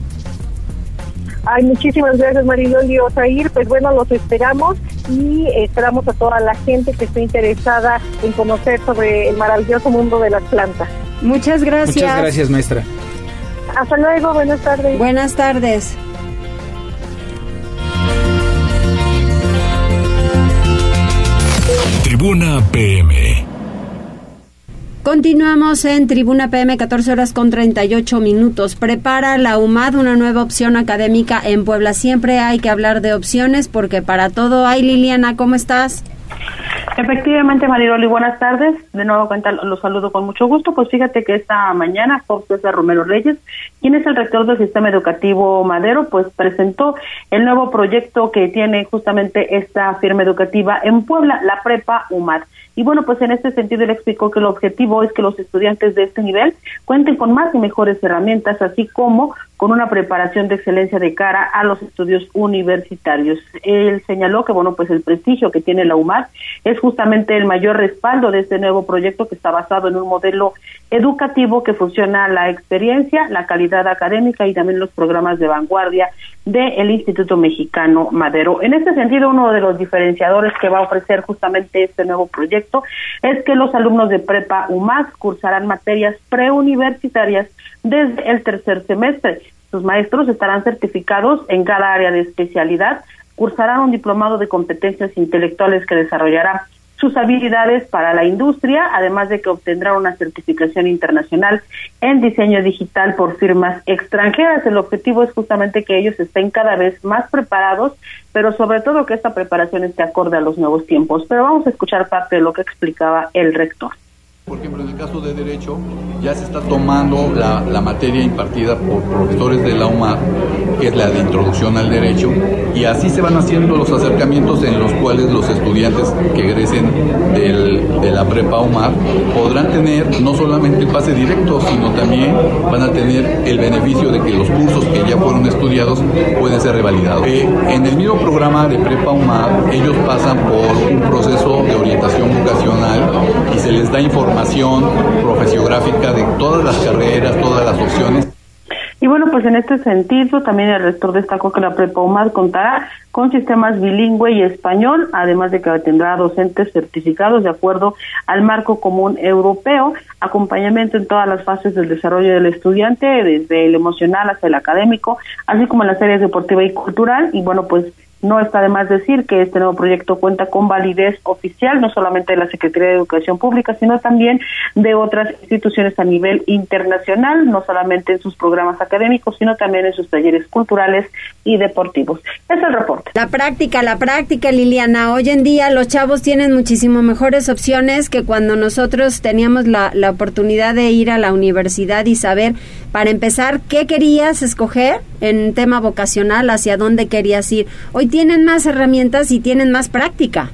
Ay, muchísimas gracias Marilón y Osair. Pues bueno, los esperamos y esperamos a toda la gente que esté interesada en conocer sobre el maravilloso mundo de las plantas. Muchas gracias. Muchas gracias, maestra. Hasta luego, buenas tardes. Buenas tardes. Tribuna PM. Continuamos en Tribuna PM, 14 horas con 38 minutos. Prepara la UMAD una nueva opción académica en Puebla. Siempre hay que hablar de opciones porque para todo hay. Liliana, ¿cómo estás? Efectivamente, Mariloli, buenas tardes. De nuevo los saludo con mucho gusto. Pues fíjate que esta mañana José Romero Reyes, quien es el rector del sistema educativo Madero, pues presentó el nuevo proyecto que tiene justamente esta firma educativa en Puebla, la Prepa UMAD. Y bueno, pues en este sentido él explicó que el objetivo es que los estudiantes de este nivel cuenten con más y mejores herramientas, así como con una preparación de excelencia de cara a los estudios universitarios. Él señaló que bueno, pues el prestigio que tiene la UMAR es justamente el mayor respaldo de este nuevo proyecto que está basado en un modelo educativo que funciona la experiencia, la calidad académica y también los programas de vanguardia del Instituto Mexicano Madero. En este sentido, uno de los diferenciadores que va a ofrecer justamente este nuevo proyecto es que los alumnos de Prepa UMAS cursarán materias preuniversitarias desde el tercer semestre. Sus maestros estarán certificados en cada área de especialidad, cursarán un diplomado de competencias intelectuales que desarrollará sus habilidades para la industria, además de que obtendrán una certificación internacional en diseño digital por firmas extranjeras. El objetivo es justamente que ellos estén cada vez más preparados, pero sobre todo que esta preparación esté acorde a los nuevos tiempos. Pero vamos a escuchar parte de lo que explicaba el rector. Por ejemplo, en el caso de Derecho, ya se está tomando la, materia impartida por profesores de la UMAR, que es la de Introducción al Derecho, y así se van haciendo los acercamientos en los cuales los estudiantes que egresen del, de la prepa UMAR podrán tener no solamente el pase directo, sino también van a tener el beneficio de que los cursos que ya fueron estudiados pueden ser revalidados. Eh, en el mismo programa de prepa UMAR, ellos pasan por un proceso de orientación vocacional se les da información profesiográfica de todas las carreras, todas las opciones. Y bueno, pues en este sentido, también el rector destacó que la Prepa UMAD contará con sistemas bilingüe y español, además de que tendrá docentes certificados de acuerdo al marco común europeo, acompañamiento en todas las fases del desarrollo del estudiante, desde el emocional hasta el académico, así como en las áreas deportiva y cultural. Y bueno, pues no está de más decir que este nuevo proyecto cuenta con validez oficial, no solamente de la Secretaría de Educación Pública, sino también de otras instituciones a nivel internacional, no solamente en sus programas académicos, sino también en sus talleres culturales y deportivos. Es el reporte. La práctica, la práctica, Liliana. Hoy en día los chavos tienen muchísimo mejores opciones que cuando nosotros teníamos la, la oportunidad de ir a la universidad y saber, para empezar, qué querías escoger en tema vocacional, hacia dónde querías ir. Hoy tienen más herramientas y tienen más práctica.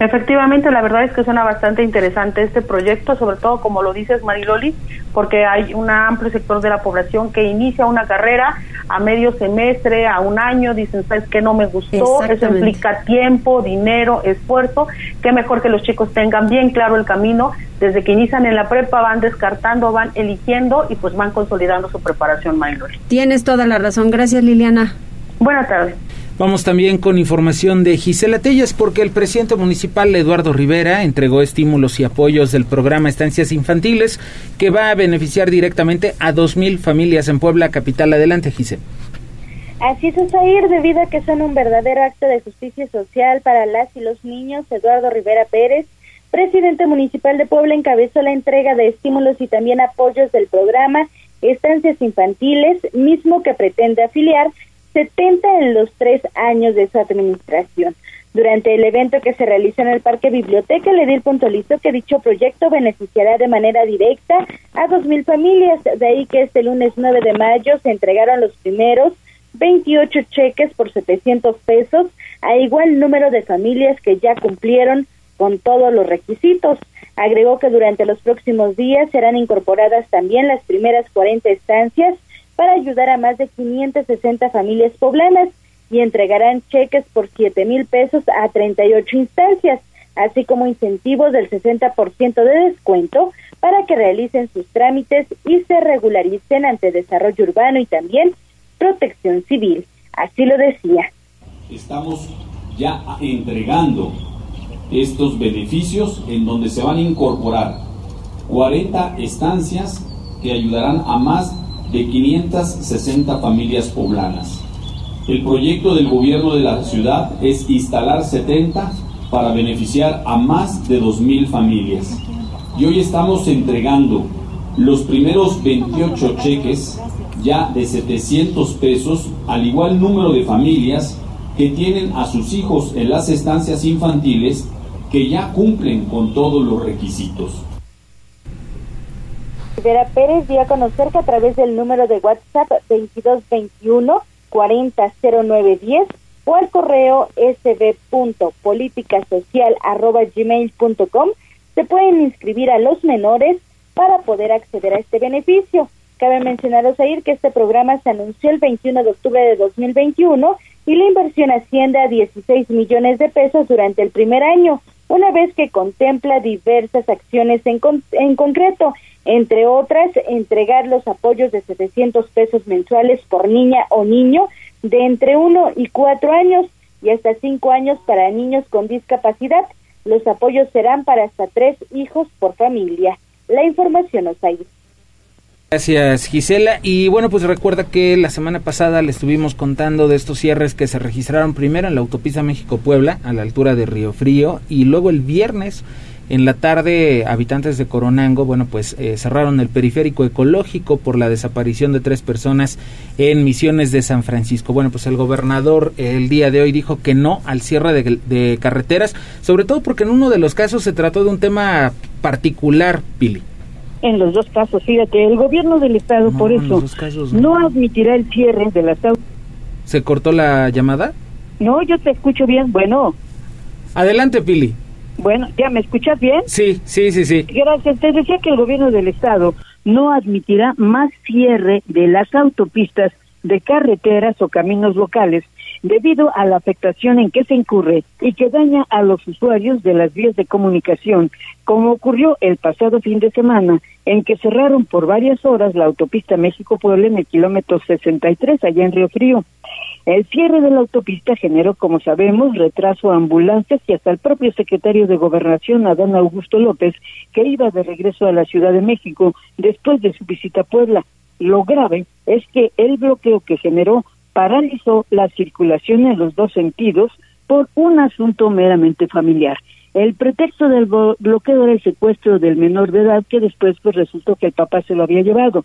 Efectivamente, la verdad es que suena bastante interesante este proyecto, sobre todo como lo dices Mariloli, porque hay un amplio sector de la población que inicia una carrera a medio semestre, a un año, dicen, ¿sabes qué? No me gustó, eso implica tiempo, dinero, esfuerzo, qué mejor que los chicos tengan bien claro el camino, desde que inician en la prepa van descartando, van eligiendo y pues van consolidando su preparación, Mariloli. Tienes toda la razón, gracias Liliana. Buenas tardes. Vamos también con información de Gisela Tellas porque el presidente municipal Eduardo Rivera entregó estímulos y apoyos del programa Estancias Infantiles que va a beneficiar directamente a 2.000 familias en Puebla, capital. Adelante, Gisela. Así es, ir debido a que son un verdadero acto de justicia social para las y los niños, Eduardo Rivera Pérez, presidente municipal de Puebla, encabezó la entrega de estímulos y también apoyos del programa Estancias Infantiles, mismo que pretende afiliar 70 en los tres años de su administración. Durante el evento que se realizó en el Parque Biblioteca, el edil puntualizó que dicho proyecto beneficiará de manera directa a 2.000 familias. De ahí que este lunes 9 de mayo se entregaron los primeros 28 cheques por 700 pesos a igual número de familias que ya cumplieron con todos los requisitos. Agregó que durante los próximos días serán incorporadas también las primeras 40 estancias para ayudar a más de 560 familias poblanas y entregarán cheques por 7 mil pesos a 38 instancias, así como incentivos del 60% de descuento para que realicen sus trámites y se regularicen ante desarrollo urbano y también protección civil. Así lo decía. Estamos ya entregando estos beneficios en donde se van a incorporar 40 estancias que ayudarán a más de 560 familias poblanas. El proyecto del gobierno de la ciudad es instalar 70 para beneficiar a más de 2.000 familias. Y hoy estamos entregando los primeros 28 cheques ya de 700 pesos al igual número de familias que tienen a sus hijos en las estancias infantiles que ya cumplen con todos los requisitos. Rivera Pérez dio a conocer que a través del número de WhatsApp 2221 400910 o al correo sb.politicasocial.gmail.com se pueden inscribir a los menores para poder acceder a este beneficio. Cabe mencionar, Osair, que este programa se anunció el 21 de octubre de 2021 y la inversión asciende a 16 millones de pesos durante el primer año, una vez que contempla diversas acciones en, en concreto, entre otras, entregar los apoyos de 700 pesos mensuales por niña o niño de entre 1 y 4 años y hasta 5 años para niños con discapacidad. Los apoyos serán para hasta 3 hijos por familia. La información, Osair. Gracias Gisela. Y bueno, pues recuerda que la semana pasada le estuvimos contando de estos cierres que se registraron primero en la autopista México-Puebla, a la altura de Río Frío, y luego el viernes en la tarde, habitantes de Coronango, bueno, pues eh, cerraron el periférico ecológico por la desaparición de tres personas en Misiones de San Francisco. Bueno, pues el gobernador el día de hoy dijo que no al cierre de, de carreteras, sobre todo porque en uno de los casos se trató de un tema particular, Pili en los dos casos. Fíjate, el gobierno del estado por eso no. admitirá el cierre de las ¿Se cortó la llamada? No, yo te escucho bien. Bueno. Adelante, Pili. Bueno, ¿ya me escuchas bien? Sí, sí, sí, sí. Gracias. Te decía que el gobierno del estado no admitirá más cierre de las autopistas de carreteras o caminos locales debido a la afectación en que se incurre y que daña a los usuarios de las vías de comunicación, como ocurrió el pasado fin de semana, en que cerraron por varias horas la autopista México-Puebla en el kilómetro 63 allá en Río Frío. El cierre de la autopista generó, como sabemos, retraso a ambulancias y hasta el propio secretario de Gobernación, Adán Augusto López, que iba de regreso a la Ciudad de México después de su visita a Puebla. Lo grave es que el bloqueo que generó paralizó la circulación en los dos sentidos por un asunto meramente familiar. El pretexto del bloqueo era el secuestro del menor de edad que después pues resultó que el papá se lo había llevado.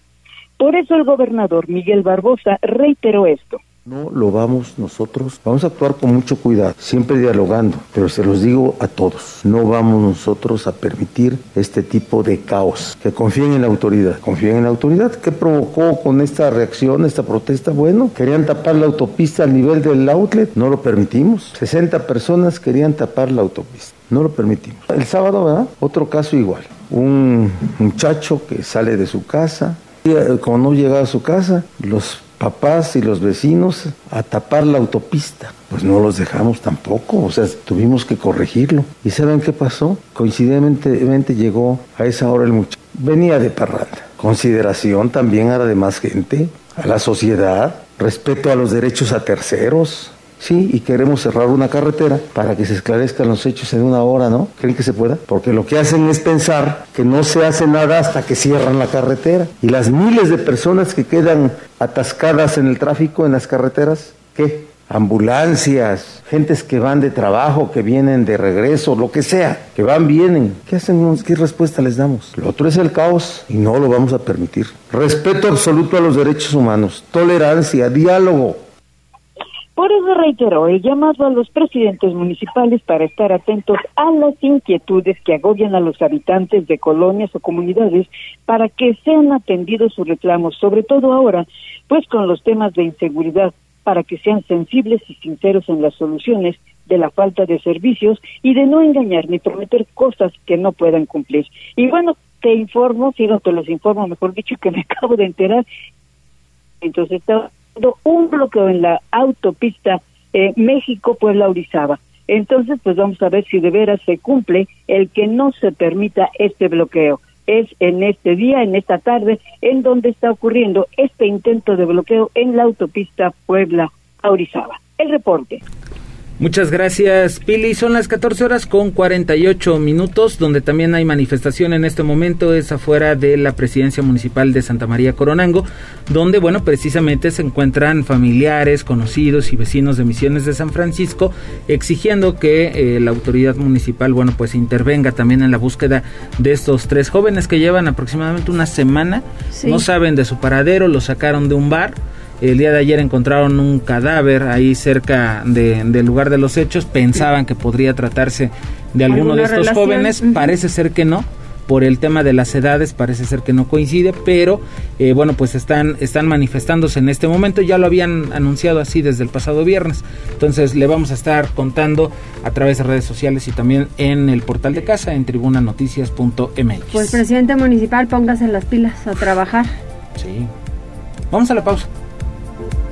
Por eso el gobernador Miguel Barbosa reiteró esto. No lo vamos nosotros, vamos a actuar con mucho cuidado, siempre dialogando, pero se los digo a todos, no vamos nosotros a permitir este tipo de caos, que confíen en la autoridad, confíen en la autoridad, ¿qué provocó con esta reacción, esta protesta? Bueno, querían tapar la autopista al nivel del outlet, no lo permitimos, 60 personas querían tapar la autopista, no lo permitimos. El sábado, ¿verdad? Otro caso igual, un muchacho que sale de su casa, eh, como no llegaba a su casa, los papás y los vecinos a tapar la autopista. Pues no los dejamos tampoco, o sea, tuvimos que corregirlo. ¿Y saben qué pasó? Coincidentemente llegó a esa hora el muchacho. Venía de parranda. Consideración también a la demás gente, a la sociedad, respeto a los derechos a terceros, Sí, y queremos cerrar una carretera para que se esclarezcan los hechos en una hora, ¿no? ¿Creen que se pueda? Porque lo que hacen es pensar que no se hace nada hasta que cierran la carretera. Y las miles de personas que quedan atascadas en el tráfico, en las carreteras, ¿qué? ambulancias, gentes que van de trabajo, que vienen de regreso, lo que sea, que van, vienen. ¿Qué hacen? ¿Qué respuesta les damos? Lo otro es el caos y no lo vamos a permitir. Respeto absoluto a los derechos humanos, tolerancia, diálogo, por eso reiteró el llamado a los presidentes municipales para estar atentos a las inquietudes que agobian a los habitantes de colonias o comunidades para que sean atendidos sus reclamos, sobre todo ahora, pues con los temas de inseguridad, para que sean sensibles y sinceros en las soluciones de la falta de servicios y de no engañar ni prometer cosas que no puedan cumplir. Y bueno, te informo, si no te los informo, mejor dicho, que me acabo de enterar. Entonces, está un bloqueo en la autopista eh, México-Puebla-Orizaba. Entonces, pues vamos a ver si de veras se cumple el que no se permita este bloqueo. Es en este día, en esta tarde, en donde está ocurriendo este intento de bloqueo en la autopista Puebla-Orizaba. El reporte. Muchas gracias, Pili. Son las 14 horas con 48 minutos, donde también hay manifestación en este momento, es afuera de la presidencia municipal de Santa María Coronango, donde, bueno, precisamente se encuentran familiares, conocidos y vecinos de Misiones de San Francisco, exigiendo que eh, la autoridad municipal, bueno, pues intervenga también en la búsqueda de estos tres jóvenes que llevan aproximadamente una semana, no saben de su paradero, los sacaron de un bar el día de ayer encontraron un cadáver ahí cerca del lugar de los hechos. Pensaban que podría tratarse de alguno de estos jóvenes. Parece ser que no. Por el tema de las edades parece ser que no coincide, pero eh, bueno, pues están, están manifestándose en este momento. Ya lo habían anunciado así desde el pasado viernes. Entonces le vamos a estar contando a través de redes sociales y también en el portal de casa en tribunanoticias.mx. Pues presidente municipal, póngase las pilas a trabajar. Sí. Vamos a la pausa.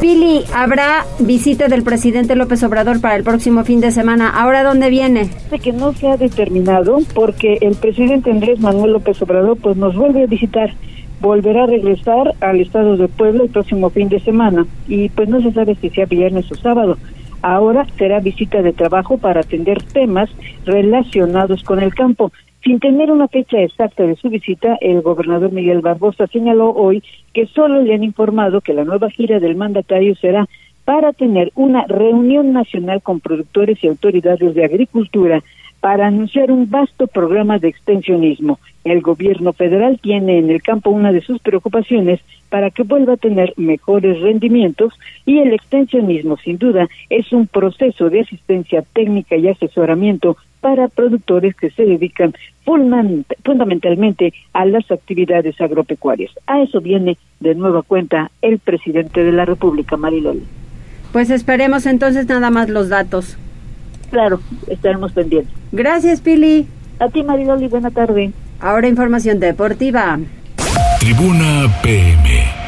Pili, habrá visita del presidente López Obrador para el próximo fin de semana. ¿Ahora dónde viene? Que no se ha determinado porque el presidente Andrés Manuel López Obrador pues nos vuelve a visitar. Volverá a regresar al estado de Puebla el próximo fin de semana y pues no se sabe si sea viernes o sábado. Ahora será visita de trabajo para atender temas relacionados con el campo. Sin tener una fecha exacta de su visita, el gobernador Miguel Barbosa señaló hoy que solo le han informado que la nueva gira del mandatario será para tener una reunión nacional con productores y autoridades de agricultura para anunciar un vasto programa de extensionismo. El gobierno federal tiene en el campo una de sus preocupaciones para que vuelva a tener mejores rendimientos y el extensionismo, sin duda, es un proceso de asistencia técnica y asesoramiento para productores que se dedican fundamentalmente a las actividades agropecuarias. A eso viene de nueva cuenta el presidente de la República, Mariloli. Pues esperemos entonces nada más los datos. Claro, estaremos pendientes. Gracias, Pili. A ti, Mariloli, buena tarde. Ahora información deportiva. Tribuna PM.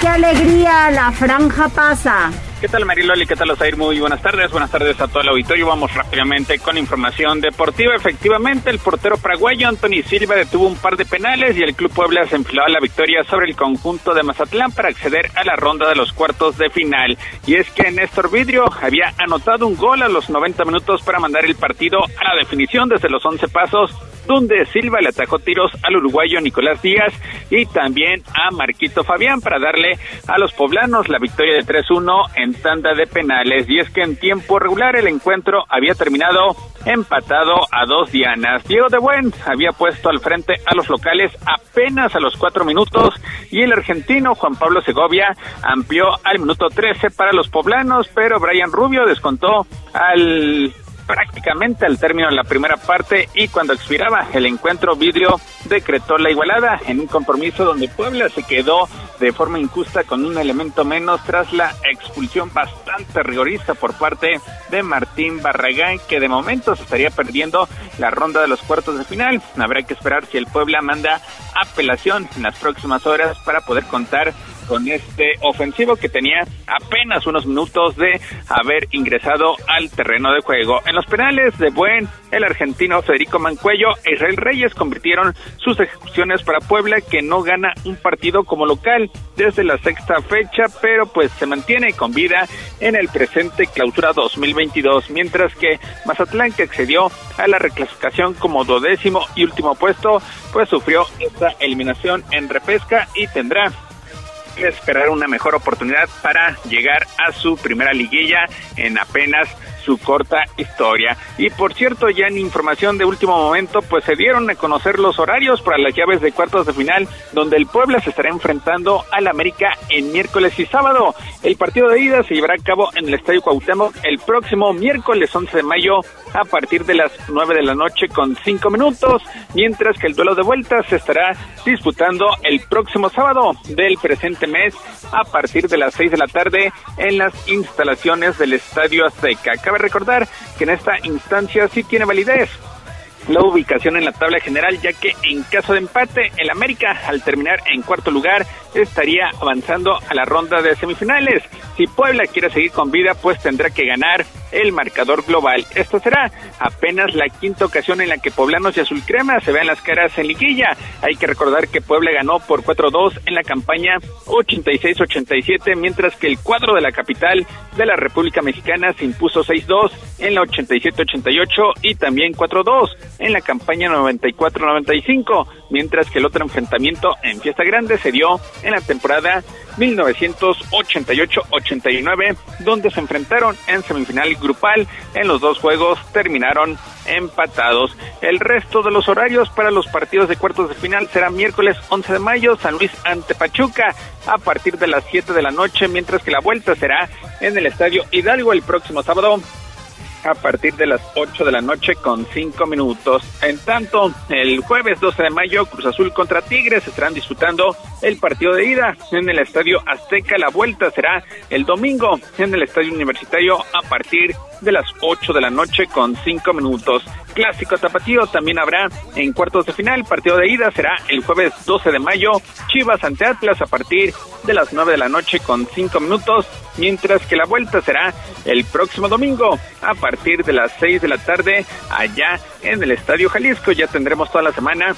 ¡Qué alegría! La franja pasa. ¿Qué tal Mariloli? ¿Qué tal Osair? Muy buenas tardes. Buenas tardes a todo el auditorio. Vamos rápidamente con información deportiva. Efectivamente, el portero paraguayo Anthony Silva detuvo un par de penales y el Club Puebla se enfiló a la victoria sobre el conjunto de Mazatlán para acceder a la ronda de los cuartos de final. Y es que Néstor Vidrio había anotado un gol a los 90 minutos para mandar el partido a la definición desde los 11 pasos donde Silva le atajó tiros al uruguayo Nicolás Díaz y también a Marquito Fabián para darle a los poblanos la victoria de 3-1 en tanda de penales. Y es que en tiempo regular el encuentro había terminado empatado a dos dianas. Diego de Buen había puesto al frente a los locales apenas a los cuatro minutos y el argentino Juan Pablo Segovia amplió al minuto 13 para los poblanos, pero Brian Rubio descontó al prácticamente al término de la primera parte y cuando expiraba el encuentro Vidrio decretó la igualada en un compromiso donde Puebla se quedó de forma injusta con un elemento menos tras la expulsión bastante rigorista por parte de Martín Barragán que de momento se estaría perdiendo la ronda de los cuartos de final. Habrá que esperar si el Puebla manda apelación en las próximas horas para poder contar con este ofensivo que tenía apenas unos minutos de haber ingresado al terreno de juego. En los penales de Buen, el argentino Federico Mancuello e Israel Reyes convirtieron sus ejecuciones para Puebla que no gana un partido como local desde la sexta fecha, pero pues se mantiene con vida en el presente clausura 2022, mientras que Mazatlán que accedió a la reclasificación como dodécimo y último puesto, pues sufrió esta eliminación en repesca y tendrá esperar una mejor oportunidad para llegar a su primera liguilla en apenas su corta historia. Y por cierto, ya en información de último momento, pues se dieron a conocer los horarios para las llaves de cuartos de final, donde el Puebla se estará enfrentando al América en miércoles y sábado. El partido de ida se llevará a cabo en el Estadio Cuauhtémoc el próximo miércoles 11 de mayo a partir de las 9 de la noche con 5 minutos, mientras que el duelo de vuelta se estará disputando el próximo sábado del presente mes a partir de las 6 de la tarde en las instalaciones del Estadio Azteca. Cabe recordar que en esta instancia sí tiene validez la ubicación en la tabla general, ya que en caso de empate, el América, al terminar en cuarto lugar, estaría avanzando a la ronda de semifinales. Si Puebla quiere seguir con vida, pues tendrá que ganar el marcador global. Esto será apenas la quinta ocasión en la que Poblanos y Azul Crema se vean las caras en liguilla. Hay que recordar que Puebla ganó por 4-2 en la campaña 86-87, mientras que el cuadro de la capital de la República Mexicana se impuso 6-2 en la 87-88 y también 4-2 en la campaña 94-95, mientras que el otro enfrentamiento en Fiesta Grande se dio en la temporada 1988-89, donde se enfrentaron en semifinal grupal. En los dos juegos terminaron empatados. El resto de los horarios para los partidos de cuartos de final será miércoles 11 de mayo, San Luis ante Pachuca a partir de las 7 de la noche, mientras que la vuelta será en el Estadio Hidalgo el próximo sábado a partir de las 8 de la noche con 5 minutos. En tanto, el jueves 12 de mayo, Cruz Azul contra Tigres estarán disputando el partido de ida en el Estadio Azteca. La vuelta será el domingo en el Estadio Universitario a partir de las 8 de la noche con 5 minutos. Clásico Tapatío también habrá en cuartos de final. Partido de ida será el jueves 12 de mayo. Chivas ante Atlas a partir de las 9 de la noche con 5 minutos. Mientras que la vuelta será el próximo domingo a partir de las 6 de la tarde allá en el Estadio Jalisco. Ya tendremos toda la semana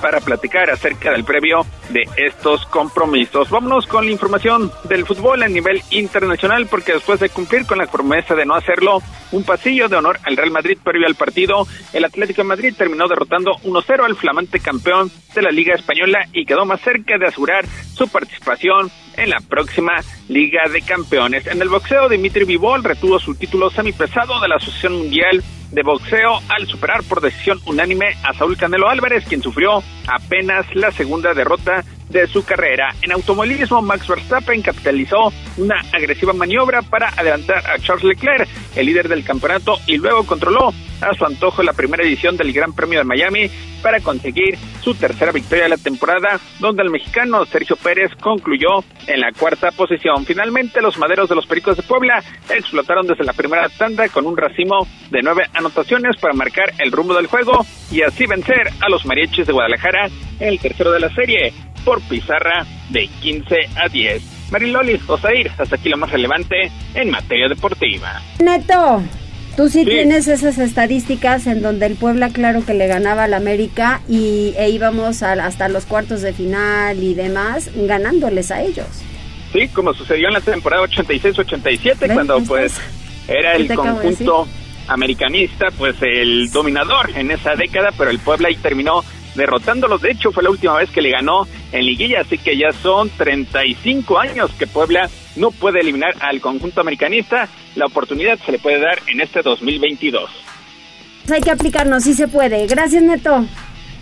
para platicar acerca del previo de estos compromisos. Vámonos con la información del fútbol a nivel internacional, porque después de cumplir con la promesa de no hacerlo, un pasillo de honor al Real Madrid previo al partido, el Atlético de Madrid terminó derrotando 1-0 al flamante campeón de la Liga Española y quedó más cerca de asegurar su participación en la próxima Liga de Campeones. En el boxeo, Dimitri Vivol retuvo su título semipesado de la Asociación Mundial de boxeo al superar por decisión unánime a Saúl Canelo Álvarez, quien sufrió apenas la segunda derrota de su carrera. En automovilismo, Max Verstappen capitalizó una agresiva maniobra para adelantar a Charles Leclerc, el líder del campeonato, y luego controló a su antojo la primera edición del Gran Premio de Miami para conseguir su tercera victoria de la temporada, donde el mexicano Sergio Pérez concluyó en la cuarta posición. Finalmente, los maderos de los Pericos de Puebla explotaron desde la primera tanda con un racimo de nueve anotaciones para marcar el rumbo del juego y así vencer a los mariachis de Guadalajara en el tercero de la serie por pizarra de 15 a 10. Mariloli, Osair, hasta aquí lo más relevante en materia deportiva. Neto, tú sí, tienes esas estadísticas en donde el Puebla claro que le ganaba al América y e íbamos hasta los cuartos de final y demás ganándoles a ellos. Sí, como sucedió en la temporada 86-87 cuando pues era el conjunto americanista, pues el dominador en esa década, pero el Puebla ahí terminó derrotándolos. De hecho, fue la última vez que le ganó en liguilla, así que ya son 35 años que Puebla no puede eliminar al conjunto americanista. La oportunidad se le puede dar en este 2022. Hay que aplicarnos, si se puede. Gracias, Neto.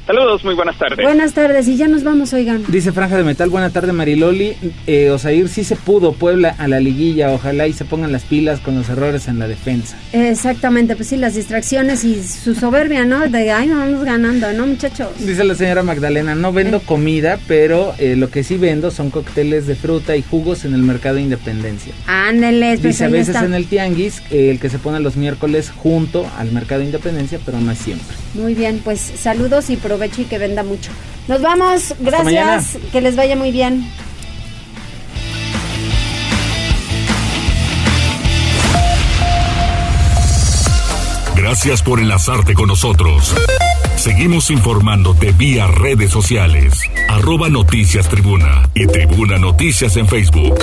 Saludos, muy buenas tardes. Buenas tardes, y ya nos vamos, oigan. Dice Franja de Metal, buena tarde Mariloli. Eh, Osair, sí se pudo Puebla a la liguilla, ojalá y se pongan las pilas con los errores en la defensa. Exactamente, pues sí, las distracciones y su soberbia, ¿no? De, ay, no vamos ganando, ¿no, muchachos? Dice la señora Magdalena, no vendo comida, pero eh, lo que sí vendo son cócteles de fruta y jugos en el mercado de Independencia. Ándeles, pues Dice a veces en el tianguis, eh, el que se pone los miércoles junto al mercado de Independencia, pero no es siempre. Muy bien, pues saludos y y que venda mucho. Nos vamos, gracias, que les vaya muy bien. Gracias por enlazarte con nosotros. Seguimos informándote vía redes sociales. Arroba Noticias Tribuna y Tribuna Noticias en Facebook.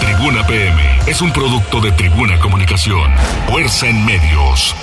Tribuna PM es un producto de Tribuna Comunicación. Fuerza en medios.